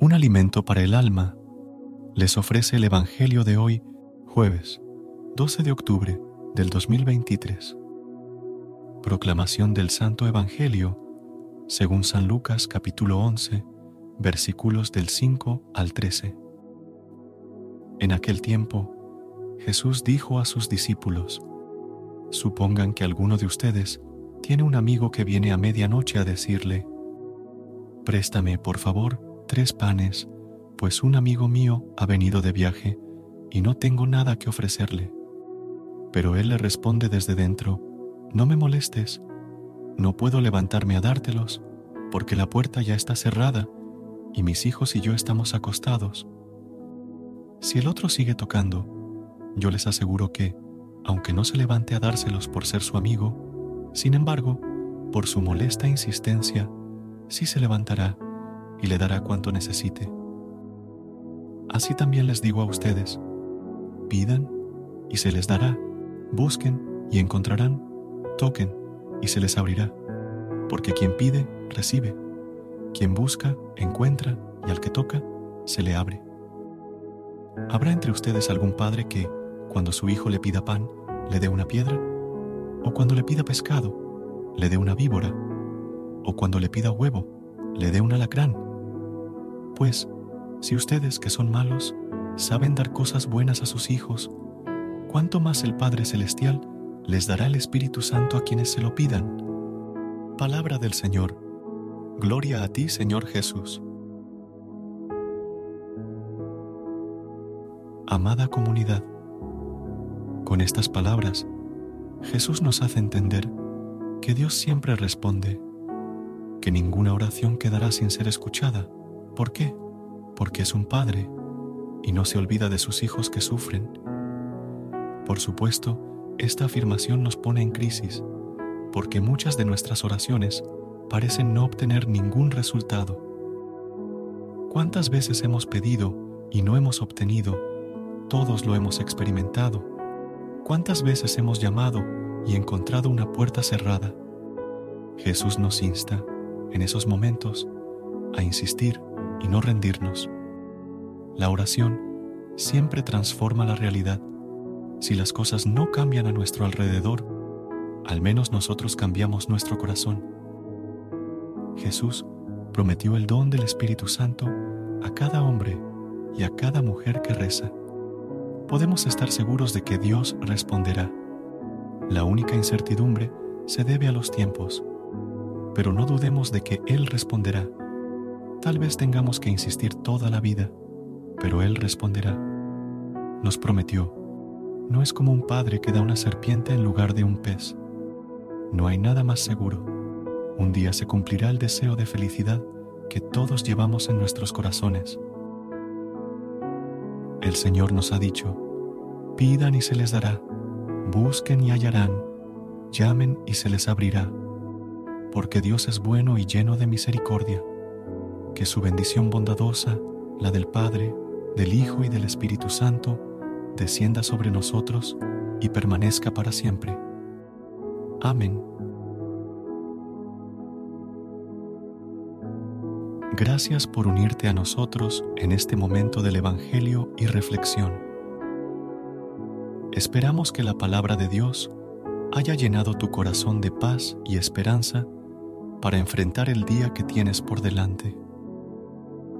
Un alimento para el alma, les ofrece el Evangelio de hoy, jueves 12 de octubre del 2023. Proclamación del Santo Evangelio según San Lucas capítulo 11, versículos del 5 al 13. En aquel tiempo, Jesús dijo a sus discípulos, Supongan que alguno de ustedes tiene un amigo que viene a medianoche a decirle, Préstame, por favor, tres panes, pues un amigo mío ha venido de viaje y no tengo nada que ofrecerle. Pero él le responde desde dentro, no me molestes, no puedo levantarme a dártelos, porque la puerta ya está cerrada y mis hijos y yo estamos acostados. Si el otro sigue tocando, yo les aseguro que, aunque no se levante a dárselos por ser su amigo, sin embargo, por su molesta insistencia, sí se levantará y le dará cuanto necesite. Así también les digo a ustedes, pidan y se les dará, busquen y encontrarán, toquen y se les abrirá, porque quien pide, recibe, quien busca, encuentra y al que toca, se le abre. ¿Habrá entre ustedes algún padre que, cuando su hijo le pida pan, le dé una piedra? ¿O cuando le pida pescado, le dé una víbora? ¿O cuando le pida huevo, le dé un alacrán? Pues, si ustedes que son malos saben dar cosas buenas a sus hijos, ¿cuánto más el Padre Celestial les dará el Espíritu Santo a quienes se lo pidan? Palabra del Señor. Gloria a ti, Señor Jesús. Amada comunidad, con estas palabras, Jesús nos hace entender que Dios siempre responde, que ninguna oración quedará sin ser escuchada ¿Por qué? Porque es un padre y no se olvida de sus hijos que sufren. Por supuesto, esta afirmación nos pone en crisis, porque muchas de nuestras oraciones parecen no obtener ningún resultado. ¿Cuántas veces hemos pedido y no hemos obtenido? Todos lo hemos experimentado. ¿Cuántas veces hemos llamado y encontrado una puerta cerrada? Jesús nos insta, en esos momentos, a insistir y no rendirnos. La oración siempre transforma la realidad. Si las cosas no cambian a nuestro alrededor, al menos nosotros cambiamos nuestro corazón. Jesús prometió el don del Espíritu Santo a cada hombre y a cada mujer que reza. Podemos estar seguros de que Dios responderá. La única incertidumbre se debe a los tiempos, pero no dudemos de que Él responderá Tal vez tengamos que insistir toda la vida, pero Él responderá. Nos prometió, no es como un padre que da una serpiente en lugar de un pez. No hay nada más seguro. Un día se cumplirá el deseo de felicidad que todos llevamos en nuestros corazones. El Señor nos ha dicho, pidan y se les dará, busquen y hallarán, llamen y se les abrirá. porque Dios es bueno y lleno de misericordia. Que su bendición bondadosa, la del Padre, del Hijo y del Espíritu Santo, descienda sobre nosotros y permanezca para siempre. Amén. Gracias por unirte a nosotros en este momento del Evangelio y reflexión. Esperamos que la palabra de Dios haya llenado tu corazón de paz y esperanza para enfrentar el día que tienes por delante.